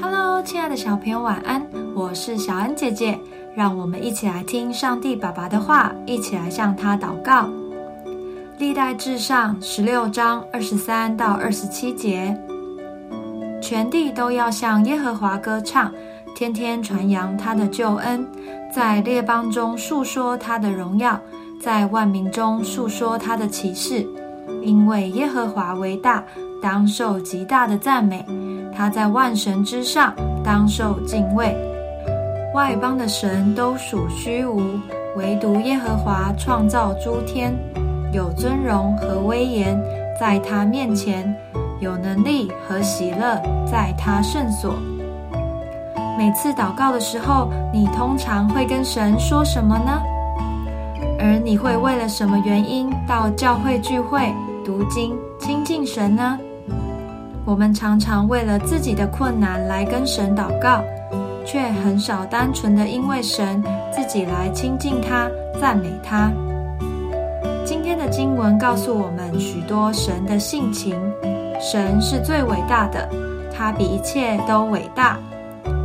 Hello，亲爱的小朋友，晚安！我是小恩姐姐，让我们一起来听上帝爸爸的话，一起来向他祷告。历代至上十六章二十三到二十七节，全地都要向耶和华歌唱，天天传扬他的救恩，在列邦中述说他的荣耀，在万民中述说他的奇事，因为耶和华为大，当受极大的赞美。他在万神之上，当受敬畏。外邦的神都属虚无，唯独耶和华创造诸天，有尊荣和威严，在他面前有能力和喜乐，在他圣所。每次祷告的时候，你通常会跟神说什么呢？而你会为了什么原因到教会聚会、读经、亲近神呢？我们常常为了自己的困难来跟神祷告，却很少单纯的因为神自己来亲近他、赞美他。今天的经文告诉我们许多神的性情。神是最伟大的，他比一切都伟大，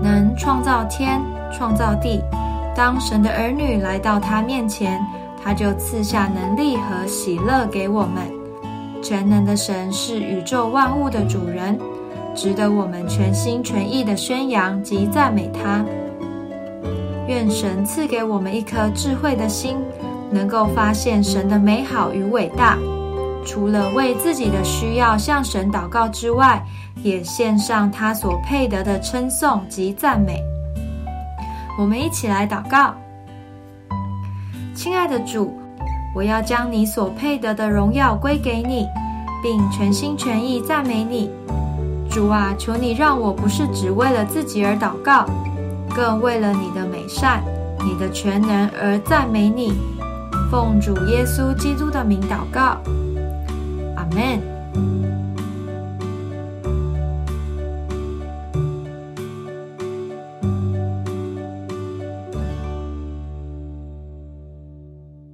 能创造天、创造地。当神的儿女来到他面前，他就赐下能力和喜乐给我们。全能的神是宇宙万物的主人，值得我们全心全意的宣扬及赞美他。愿神赐给我们一颗智慧的心，能够发现神的美好与伟大。除了为自己的需要向神祷告之外，也献上他所配得的称颂及赞美。我们一起来祷告，亲爱的主。我要将你所配得的荣耀归给你，并全心全意赞美你，主啊！求你让我不是只为了自己而祷告，更为了你的美善、你的全能而赞美你。奉主耶稣基督的名祷告，阿门。